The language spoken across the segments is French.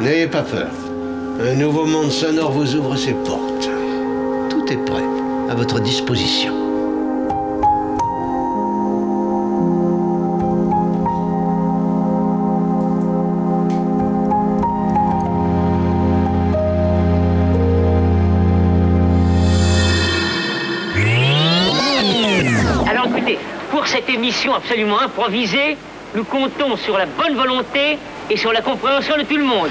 N'ayez pas peur. Un nouveau monde sonore vous ouvre ses portes. Tout est prêt, à votre disposition. Alors écoutez, pour cette émission absolument improvisée, nous comptons sur la bonne volonté et sur la compréhension de tout le monde.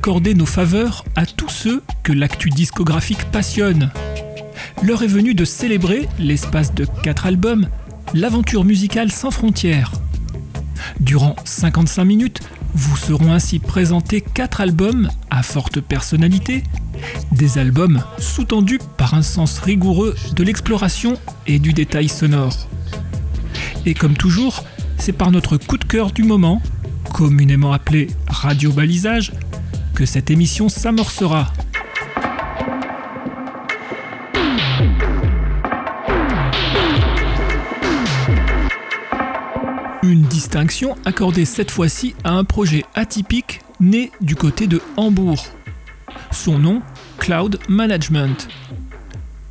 D'accorder nos faveurs à tous ceux que l'actu discographique passionne. L'heure est venue de célébrer l'espace de 4 albums, l'aventure musicale sans frontières. Durant 55 minutes, vous seront ainsi présentés 4 albums à forte personnalité, des albums sous-tendus par un sens rigoureux de l'exploration et du détail sonore. Et comme toujours, c'est par notre coup de cœur du moment, communément appelé radio balisage, cette émission s'amorcera. Une distinction accordée cette fois-ci à un projet atypique né du côté de Hambourg. Son nom, Cloud Management.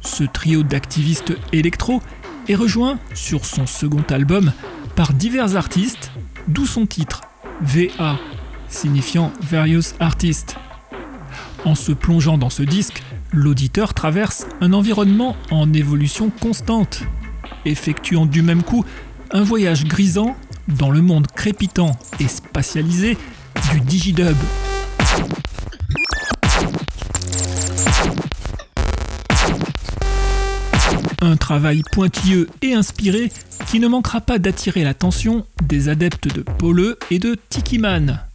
Ce trio d'activistes électro est rejoint sur son second album par divers artistes, d'où son titre VA, signifiant Various Artists. En se plongeant dans ce disque, l'auditeur traverse un environnement en évolution constante, effectuant du même coup un voyage grisant dans le monde crépitant et spatialisé du digidub. Un travail pointilleux et inspiré qui ne manquera pas d'attirer l'attention des adeptes de Pole et de Tikiman.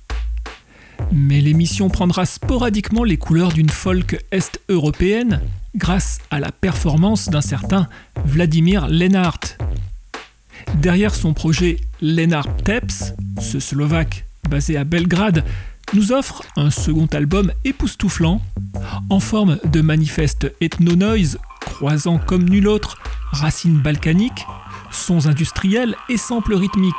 Mais l'émission prendra sporadiquement les couleurs d'une folk est-européenne grâce à la performance d'un certain Vladimir Lenart. Derrière son projet Lenart Teps, ce Slovaque basé à Belgrade nous offre un second album époustouflant en forme de manifeste ethno-noise croisant comme nul autre racines balkaniques, sons industriels et samples rythmiques.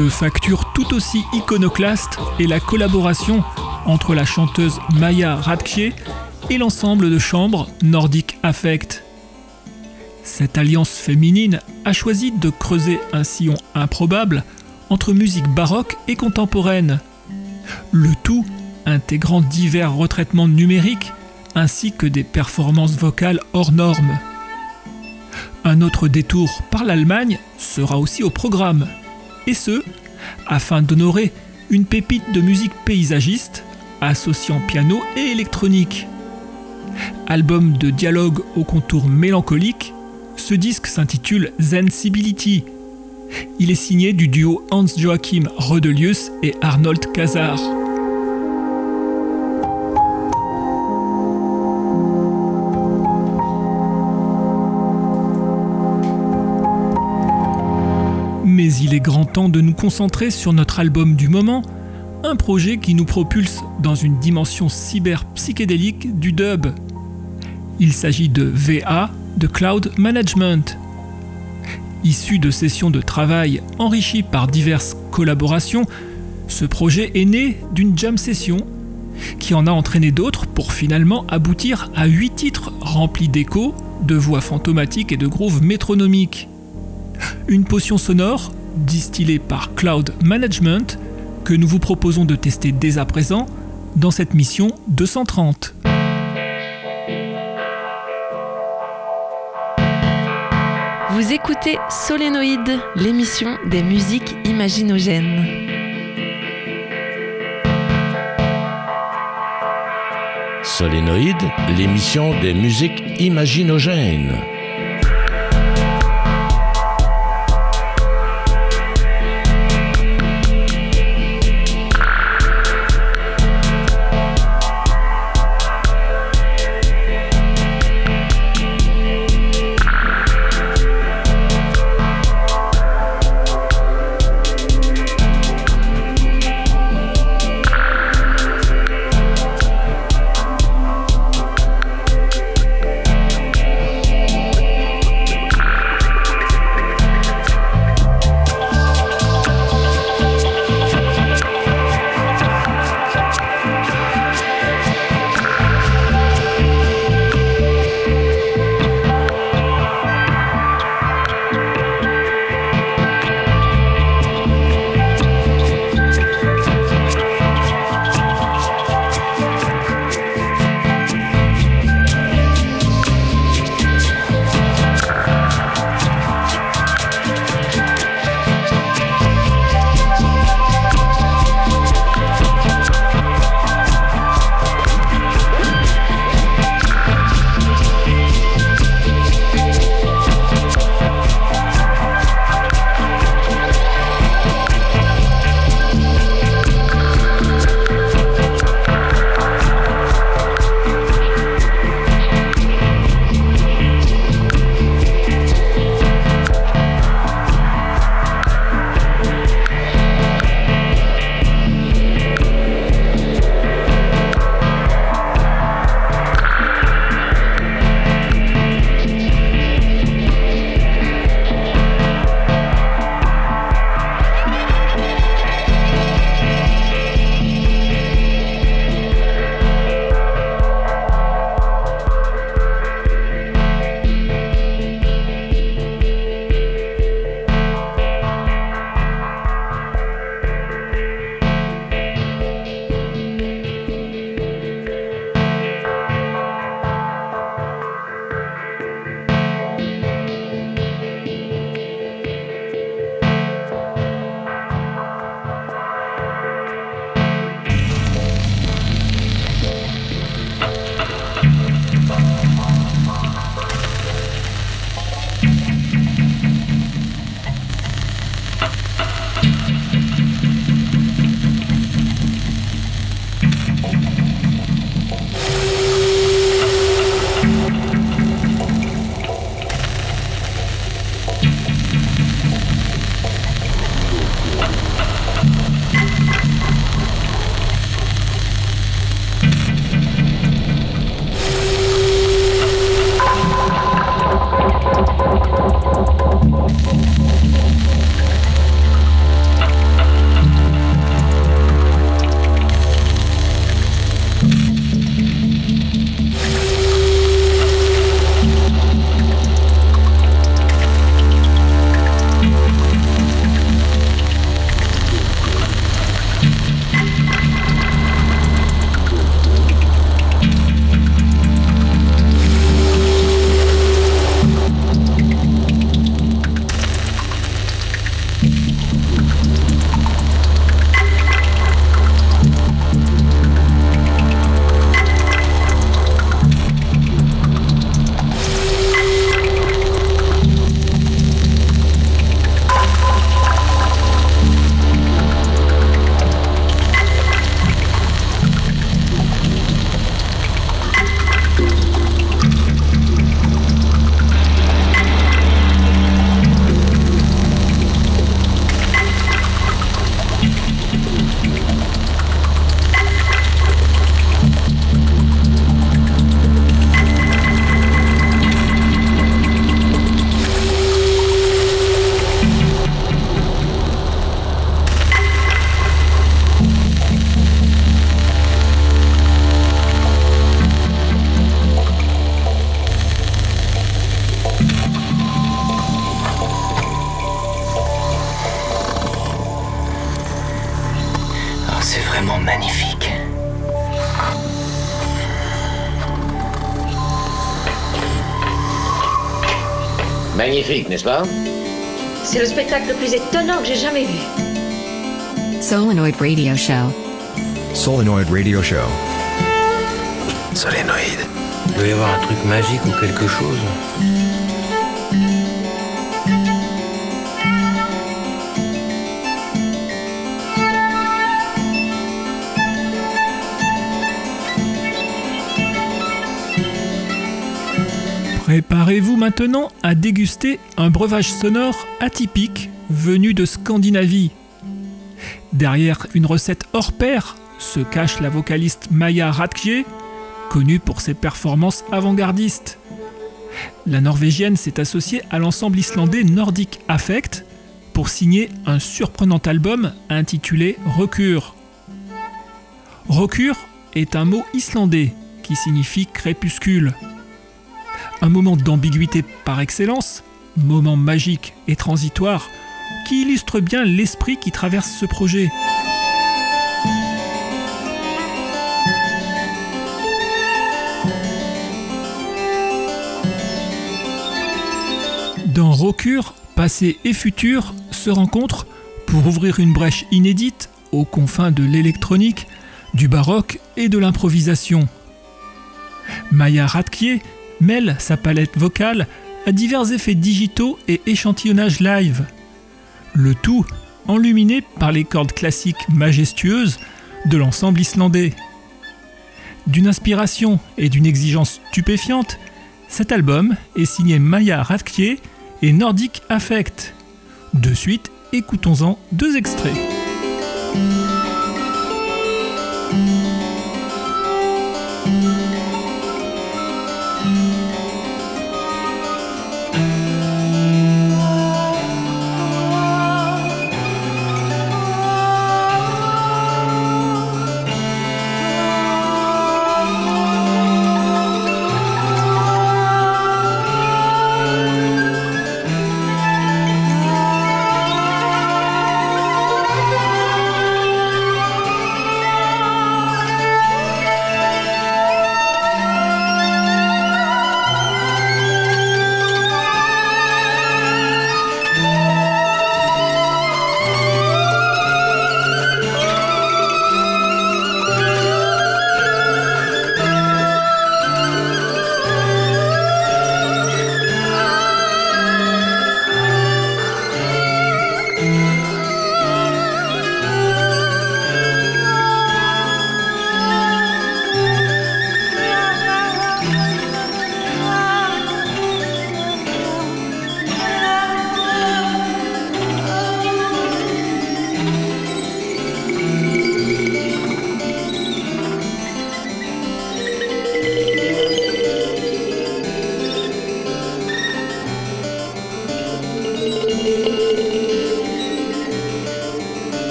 De facture tout aussi iconoclaste est la collaboration entre la chanteuse Maya Radke et l'ensemble de chambres Nordic Affect. Cette alliance féminine a choisi de creuser un sillon improbable entre musique baroque et contemporaine, le tout intégrant divers retraitements numériques ainsi que des performances vocales hors normes. Un autre détour par l'Allemagne sera aussi au programme, et ce, afin d'honorer une pépite de musique paysagiste associant piano et électronique. Album de dialogue au contour mélancolique, ce disque s'intitule Zensibility. Il est signé du duo Hans-Joachim Rodelius et Arnold Kazar. Il est grand temps de nous concentrer sur notre album du moment, un projet qui nous propulse dans une dimension cyber-psychédélique du dub. Il s'agit de VA, de Cloud Management. Issu de sessions de travail enrichies par diverses collaborations, ce projet est né d'une jam session qui en a entraîné d'autres pour finalement aboutir à 8 titres remplis d'échos, de voix fantomatiques et de grooves métronomiques. Une potion sonore distillé par Cloud Management que nous vous proposons de tester dès à présent dans cette mission 230. Vous écoutez Solénoïde, l'émission des musiques imaginogènes. Solénoïde, l'émission des musiques imaginogènes. Magnifique, n'est-ce pas? C'est le spectacle le plus étonnant que j'ai jamais vu. Solenoid Radio Show. Solenoid Radio Show. Solénoïde. Il doit y avoir un truc magique ou quelque chose. Préparez-vous maintenant à déguster un breuvage sonore atypique venu de Scandinavie. Derrière une recette hors pair se cache la vocaliste Maya Radke, connue pour ses performances avant-gardistes. La Norvégienne s'est associée à l'ensemble islandais Nordic Affect pour signer un surprenant album intitulé Recur. Recur est un mot islandais qui signifie crépuscule. Un moment d'ambiguïté par excellence, moment magique et transitoire, qui illustre bien l'esprit qui traverse ce projet. Dans Rocure, passé et futur se rencontrent pour ouvrir une brèche inédite aux confins de l'électronique, du baroque et de l'improvisation. Maya Radkier mêle sa palette vocale à divers effets digitaux et échantillonnage live. Le tout enluminé par les cordes classiques majestueuses de l'ensemble islandais. D'une inspiration et d'une exigence stupéfiante, cet album est signé Maya Radkier et Nordic Affect. De suite, écoutons-en deux extraits.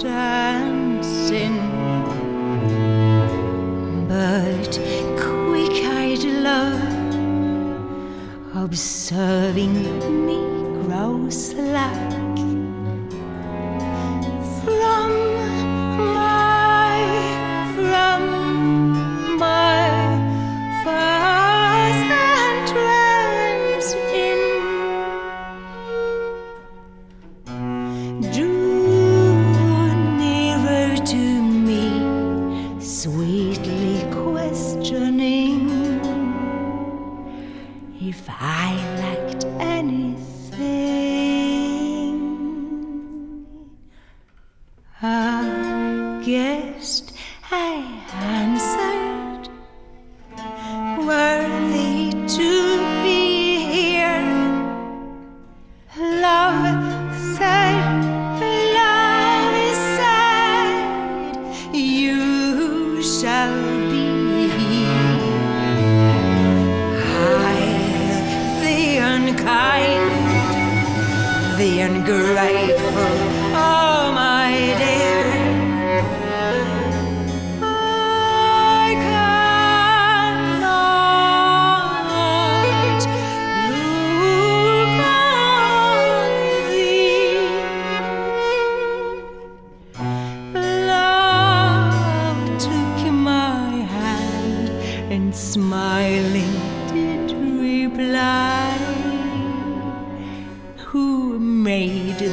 dancing. But quick eyed love, observing me grow slack.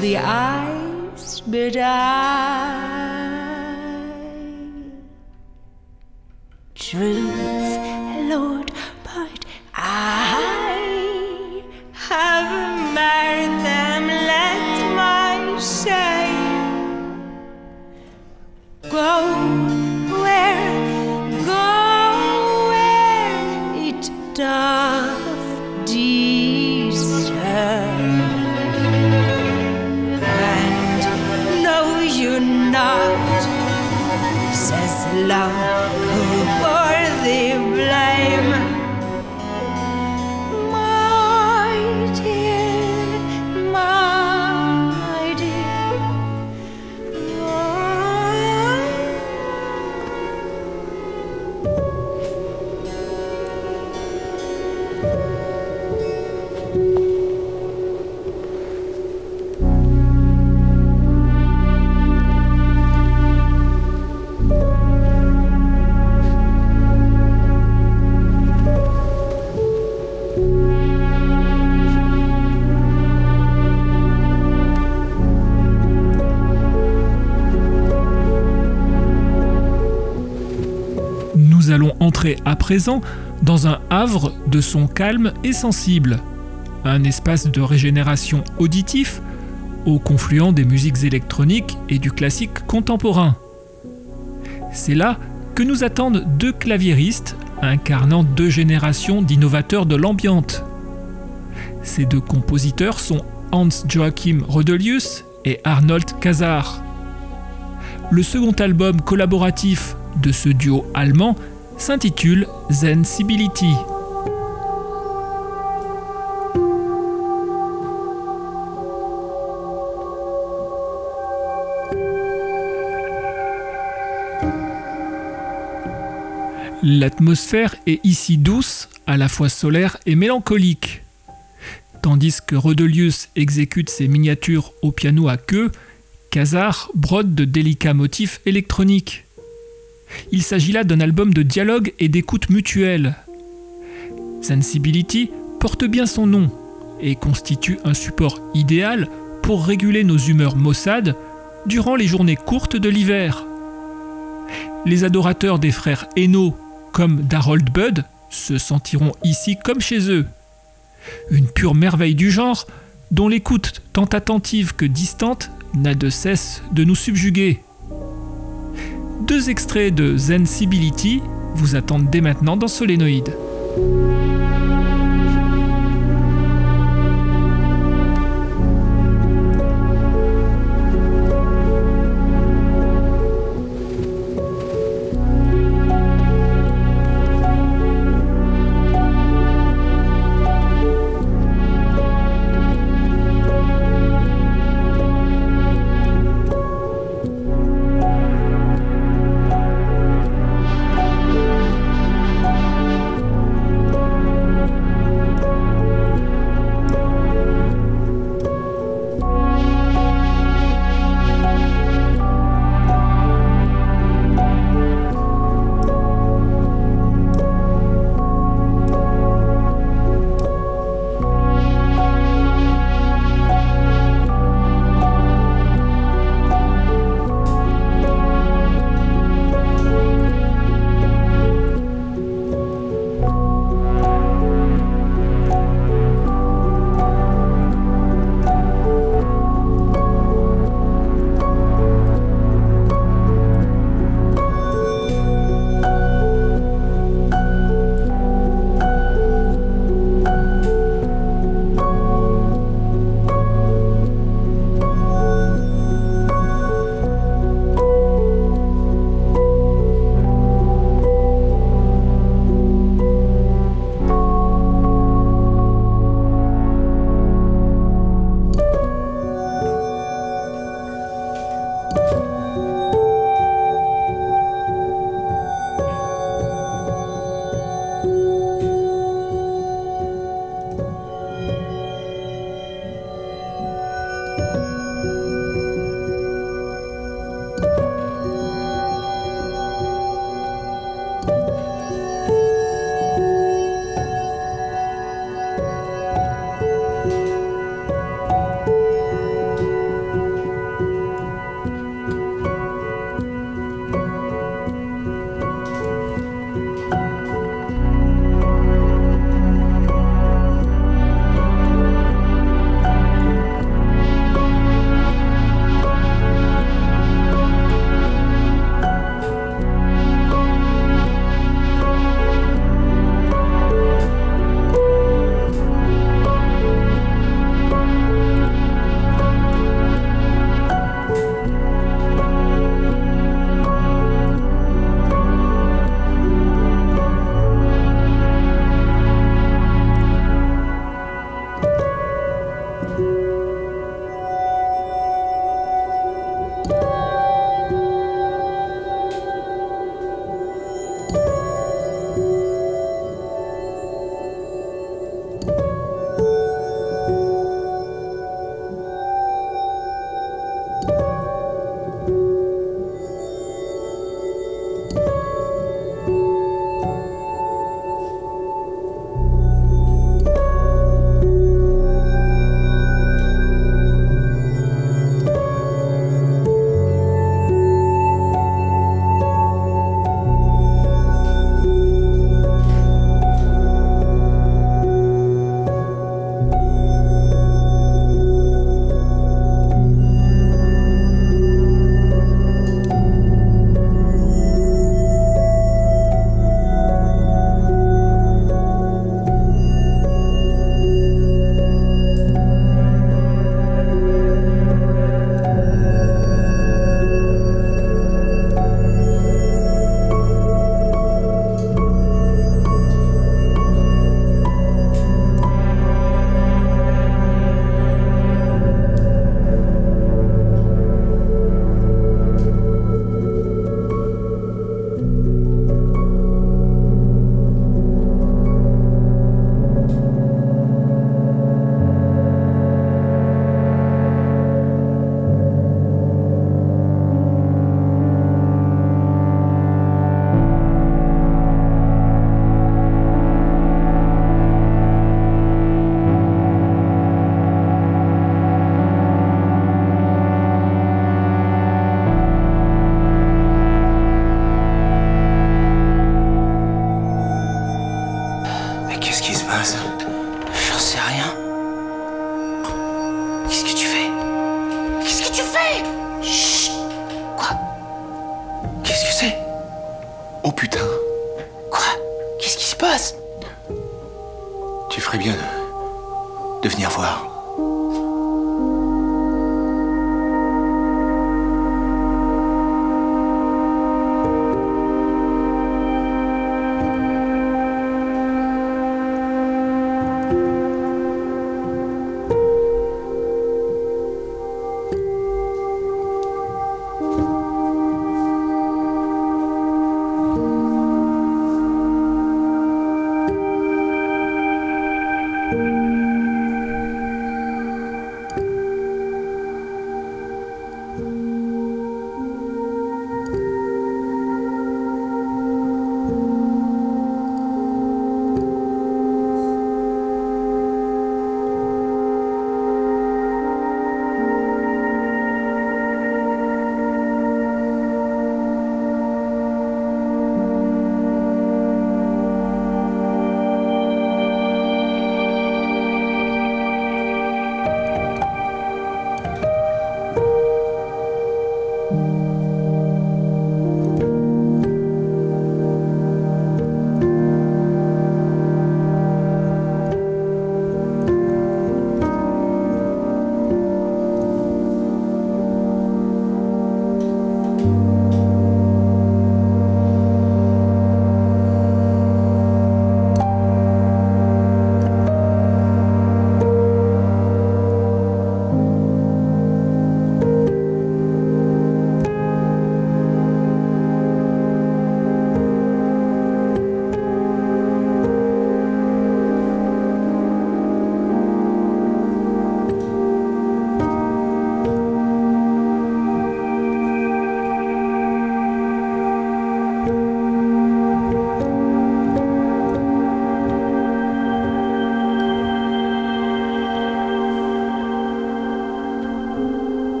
The eyes but I? Truth, Lord, but I have married them. Let my shame go where, go where it doth à présent dans un havre de son calme et sensible, un espace de régénération auditif au confluent des musiques électroniques et du classique contemporain. C'est là que nous attendent deux claviéristes incarnant deux générations d'innovateurs de l'ambiante. Ces deux compositeurs sont Hans Joachim Rodelius et Arnold Kazar. Le second album collaboratif de ce duo allemand s'intitule Zensibility. L'atmosphère est ici douce, à la fois solaire et mélancolique. Tandis que Rodelius exécute ses miniatures au piano à queue, Kazar brode de délicats motifs électroniques. Il s'agit là d'un album de dialogue et d'écoute mutuelle. Sensibility porte bien son nom et constitue un support idéal pour réguler nos humeurs maussades durant les journées courtes de l'hiver. Les adorateurs des frères Eno comme d'Harold Budd se sentiront ici comme chez eux. Une pure merveille du genre dont l'écoute tant attentive que distante n'a de cesse de nous subjuguer. Deux extraits de Zensibility vous attendent dès maintenant dans Solénoïde.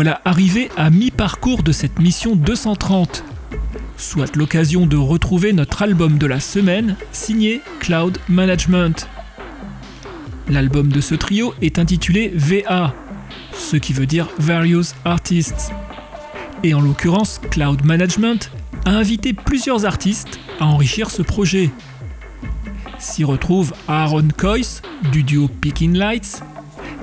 Voilà arrivé à mi-parcours de cette mission 230. Soit l'occasion de retrouver notre album de la semaine, signé Cloud Management. L'album de ce trio est intitulé VA, ce qui veut dire Various Artists. Et en l'occurrence, Cloud Management a invité plusieurs artistes à enrichir ce projet. S'y retrouvent Aaron Coyce du duo Picking Lights,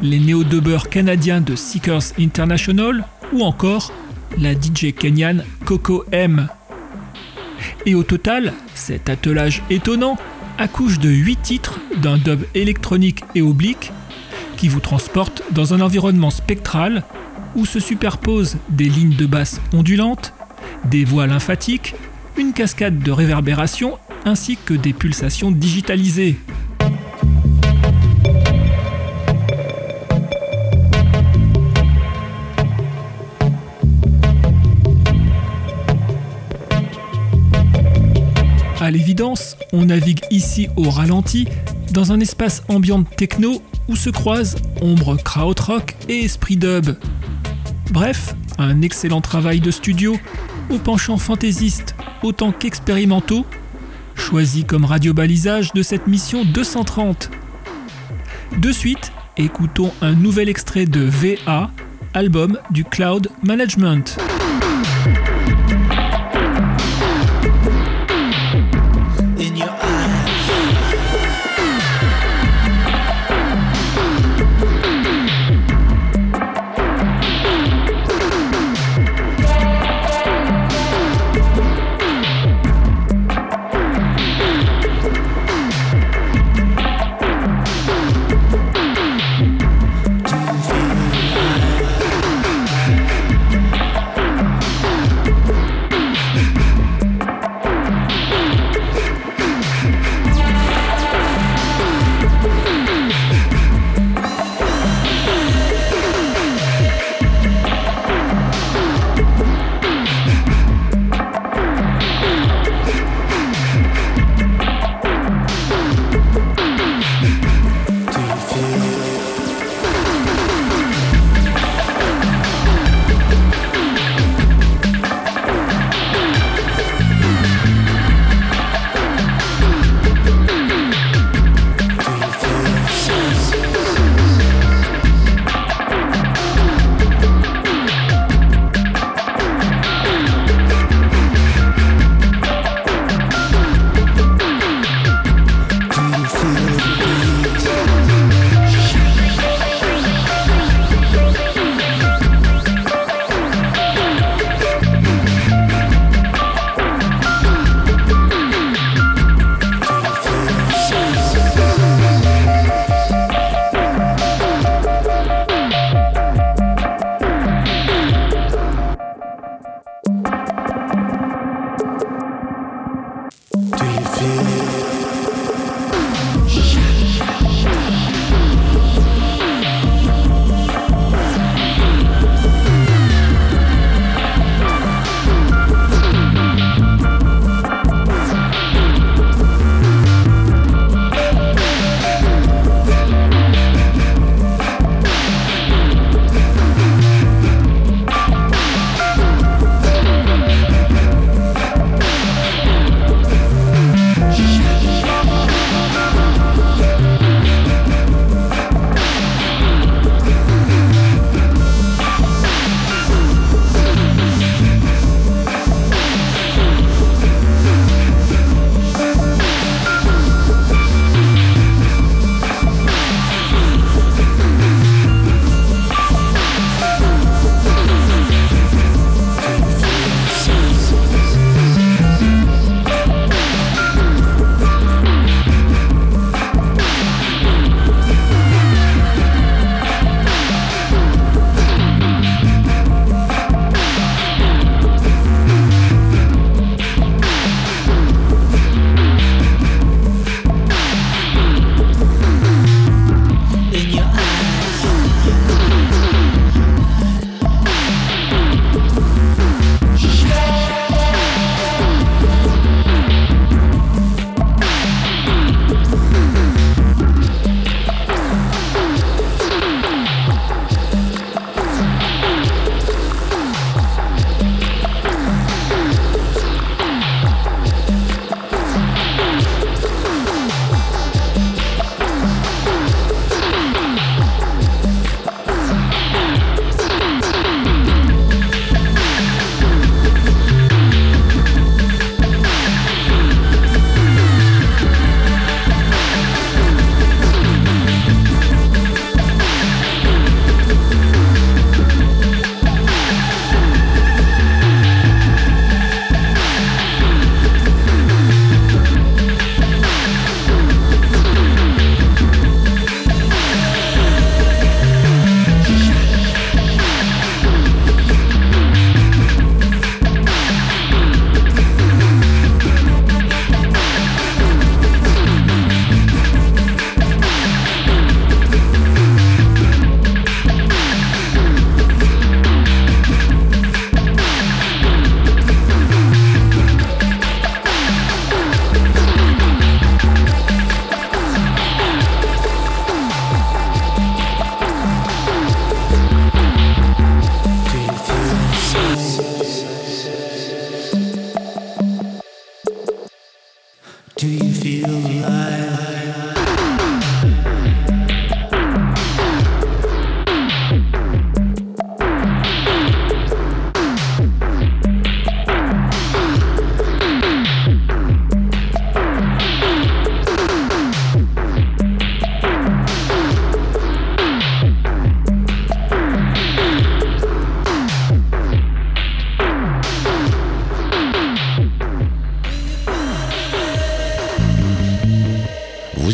les néo-dubbers canadiens de Seekers International ou encore la DJ kenyane Coco M. Et au total, cet attelage étonnant accouche de 8 titres d'un dub électronique et oblique qui vous transporte dans un environnement spectral où se superposent des lignes de basse ondulantes, des voix lymphatiques, une cascade de réverbération ainsi que des pulsations digitalisées. On navigue ici au ralenti dans un espace ambiant techno où se croisent ombre krautrock et esprit dub. Bref, un excellent travail de studio au penchant fantaisiste autant qu'expérimentaux, choisi comme radio-balisage de cette mission 230. De suite, écoutons un nouvel extrait de VA, album du Cloud Management.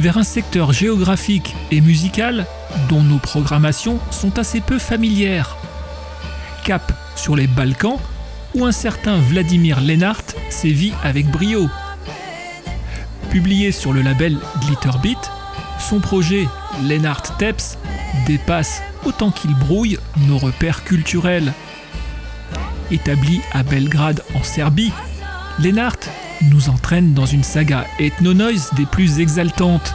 Vers un secteur géographique et musical dont nos programmations sont assez peu familières. Cap sur les Balkans, où un certain Vladimir Lennart sévit avec brio. Publié sur le label Glitterbeat, son projet Lennart Teps dépasse autant qu'il brouille nos repères culturels. Établi à Belgrade en Serbie, Lennart nous entraîne dans une saga ethno-noise des plus exaltantes.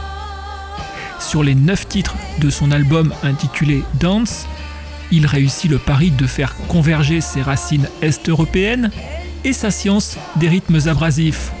Sur les neuf titres de son album intitulé Dance, il réussit le pari de faire converger ses racines est-européennes et sa science des rythmes abrasifs.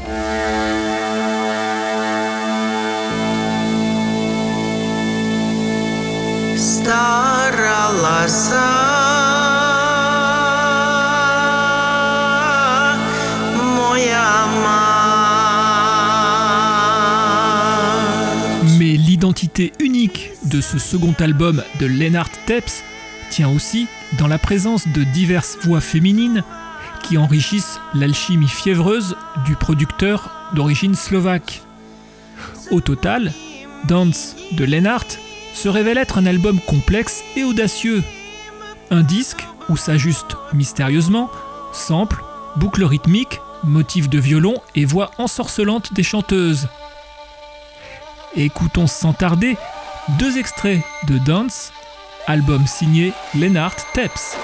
L'identité unique de ce second album de Lennart Teps tient aussi dans la présence de diverses voix féminines qui enrichissent l'alchimie fiévreuse du producteur d'origine slovaque. Au total, Dance de Lennart se révèle être un album complexe et audacieux. Un disque où s'ajustent mystérieusement samples, boucles rythmiques, motifs de violon et voix ensorcelantes des chanteuses. Écoutons sans tarder deux extraits de Dance, album signé Lennart Teps.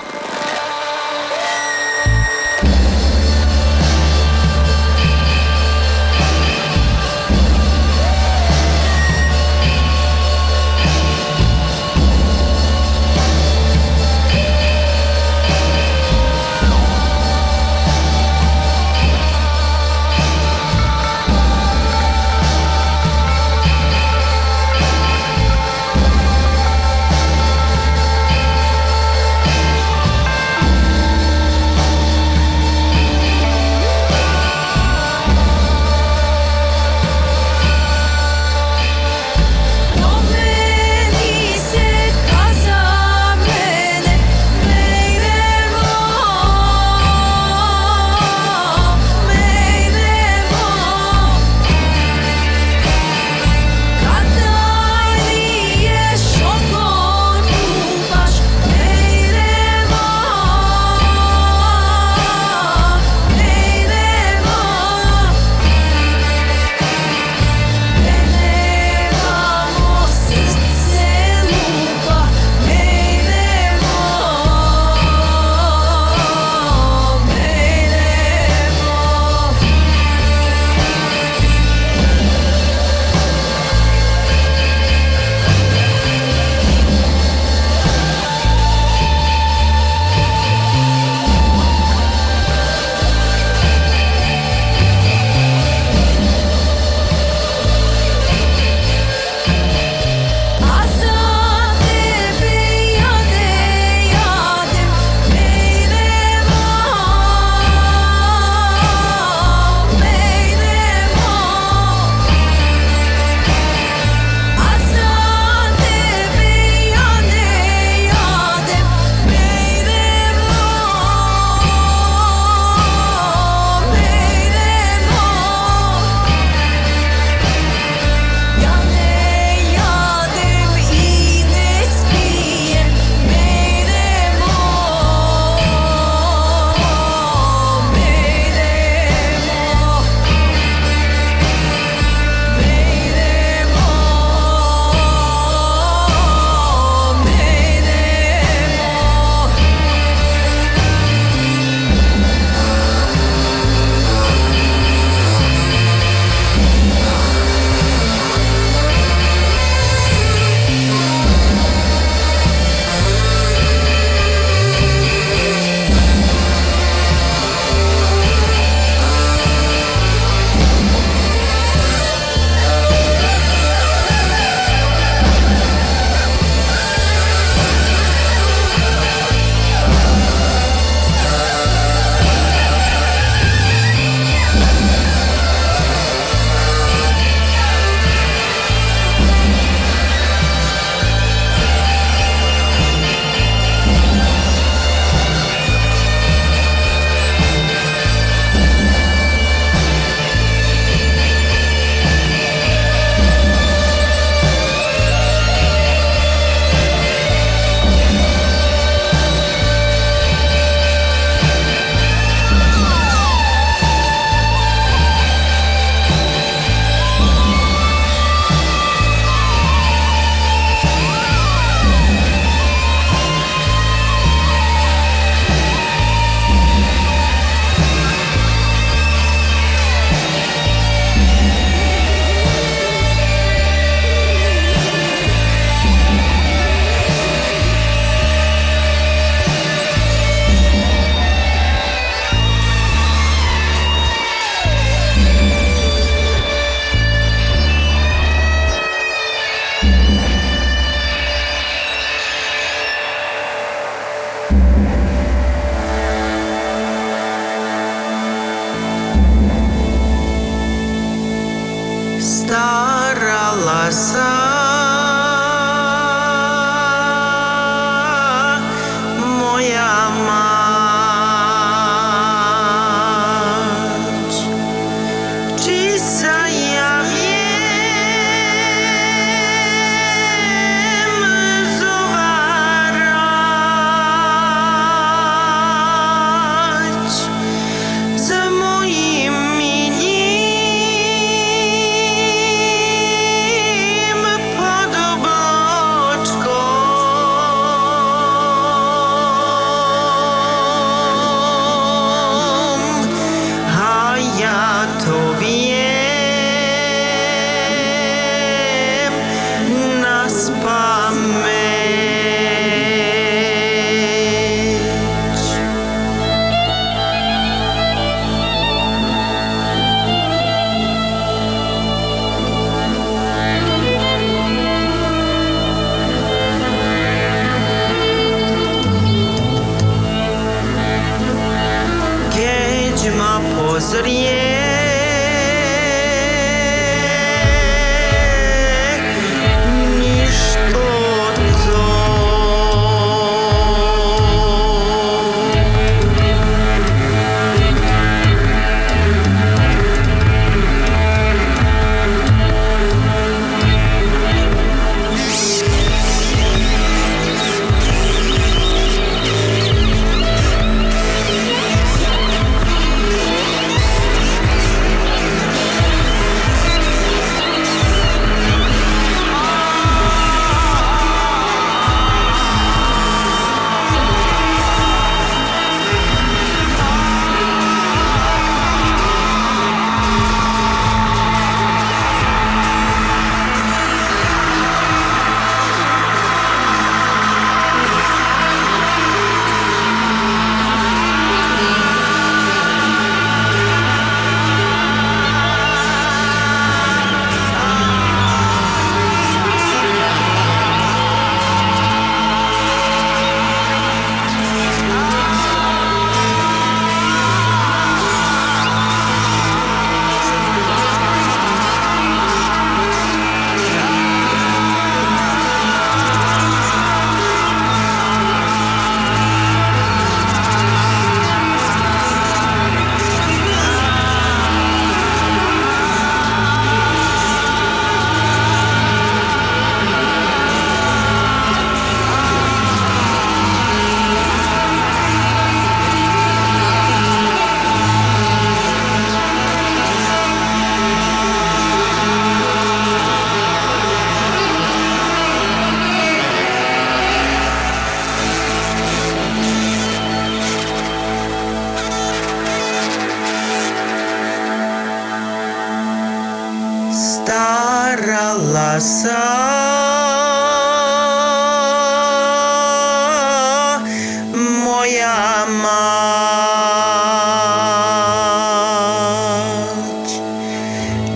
sun.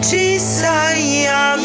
Desire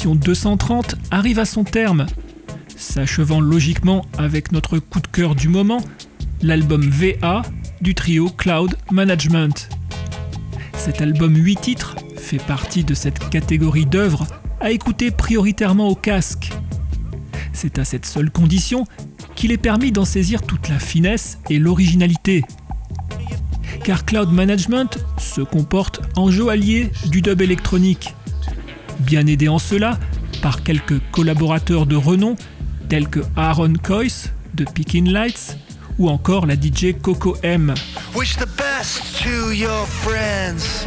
Cette mission 230 arrive à son terme, s'achevant logiquement avec notre coup de cœur du moment, l'album VA du trio Cloud Management. Cet album 8 titres fait partie de cette catégorie d'œuvres à écouter prioritairement au casque. C'est à cette seule condition qu'il est permis d'en saisir toute la finesse et l'originalité. Car Cloud Management se comporte en joaillier du dub électronique bien aidé en cela par quelques collaborateurs de renom tels que Aaron Coyce de Pickin Lights ou encore la DJ Coco M. Wish the best to your friends.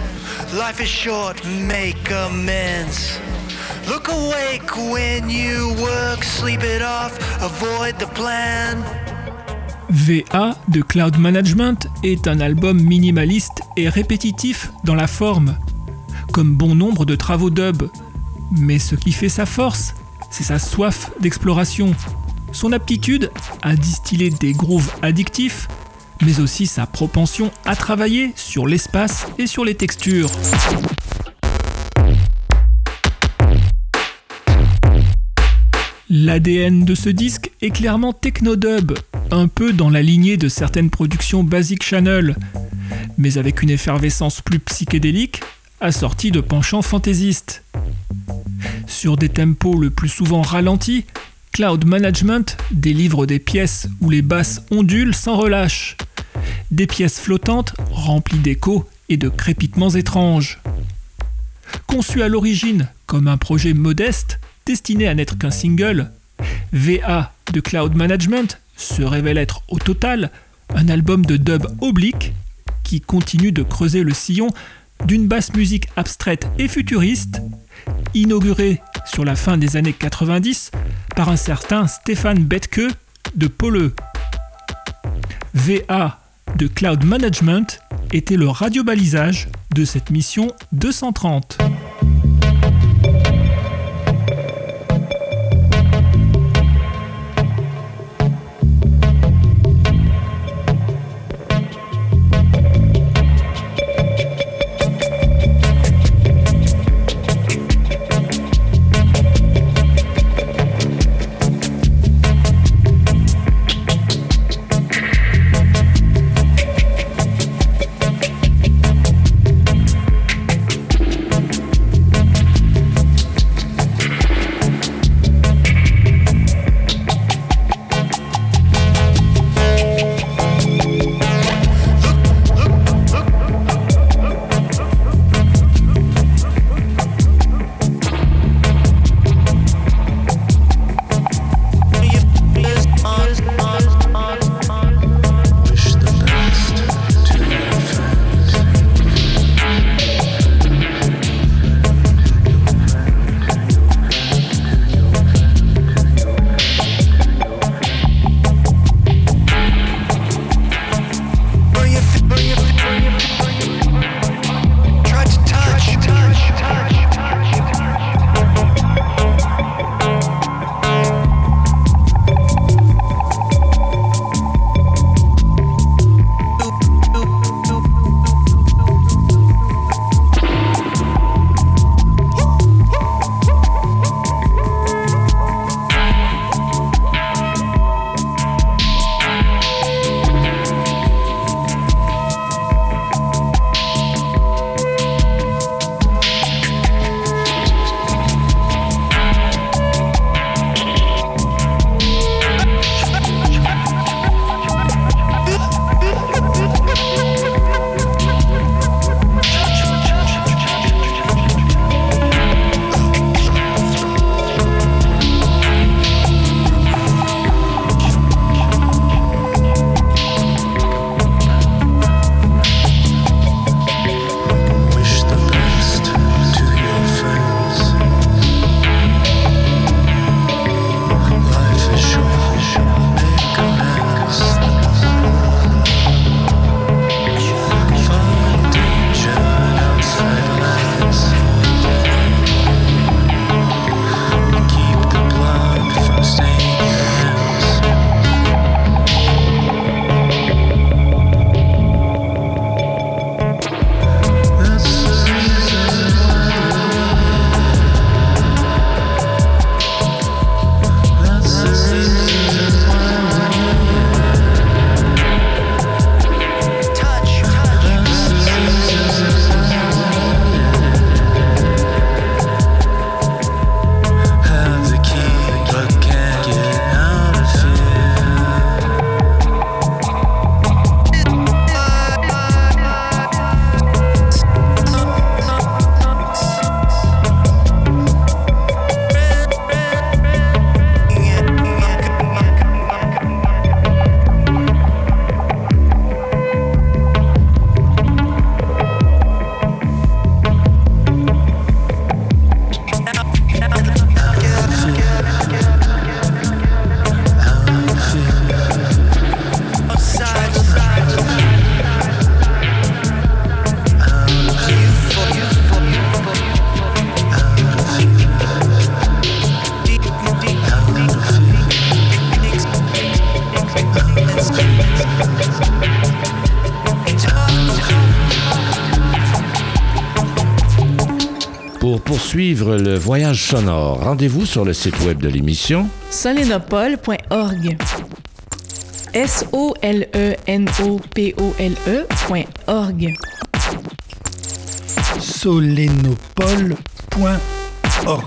Life is short, make amends. Look awake when you work, sleep it off, avoid the plan. VA de Cloud Management est un album minimaliste et répétitif dans la forme, comme bon nombre de travaux dub. Mais ce qui fait sa force, c'est sa soif d'exploration, son aptitude à distiller des grooves addictifs, mais aussi sa propension à travailler sur l'espace et sur les textures. L'ADN de ce disque est clairement technodub, un peu dans la lignée de certaines productions Basic Channel, mais avec une effervescence plus psychédélique, assortie de penchants fantaisistes. Sur des tempos le plus souvent ralentis, Cloud Management délivre des pièces où les basses ondulent sans relâche, des pièces flottantes remplies d'échos et de crépitements étranges. Conçu à l'origine comme un projet modeste destiné à n'être qu'un single, VA de Cloud Management se révèle être au total un album de dub oblique qui continue de creuser le sillon d'une basse musique abstraite et futuriste, inaugurée sur la fin des années 90 par un certain Stéphane Betke de Poleux. VA de Cloud Management était le radiobalisage de cette mission 230. Le voyage sonore, rendez-vous sur le site web de l'émission solenopole.org. S-O-L-E-N-O-P-O-L-E.org. solenopole.org. Oh,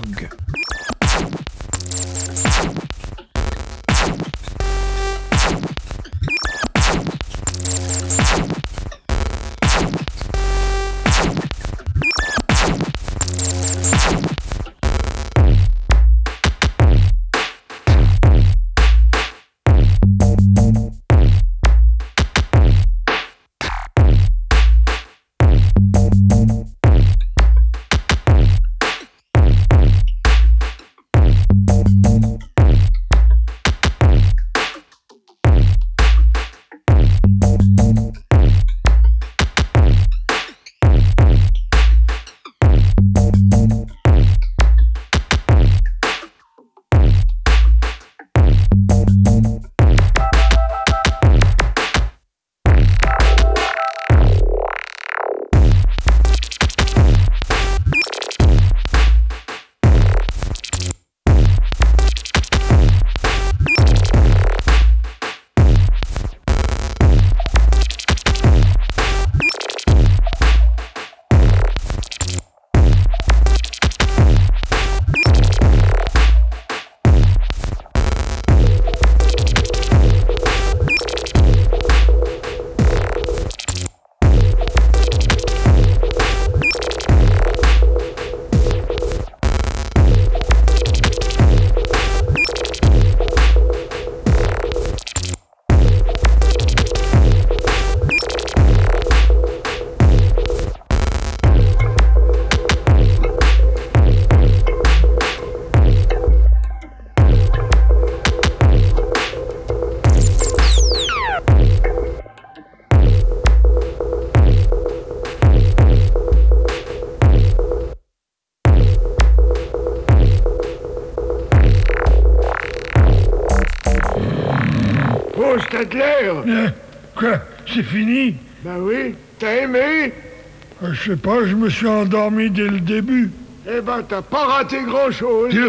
je me suis endormi dès le début. Eh ben, t'as pas raté grand-chose. Vous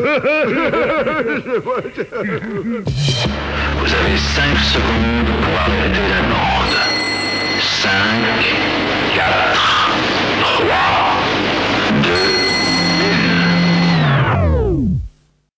avez 5 secondes pour arrêter la bande. 5, 4...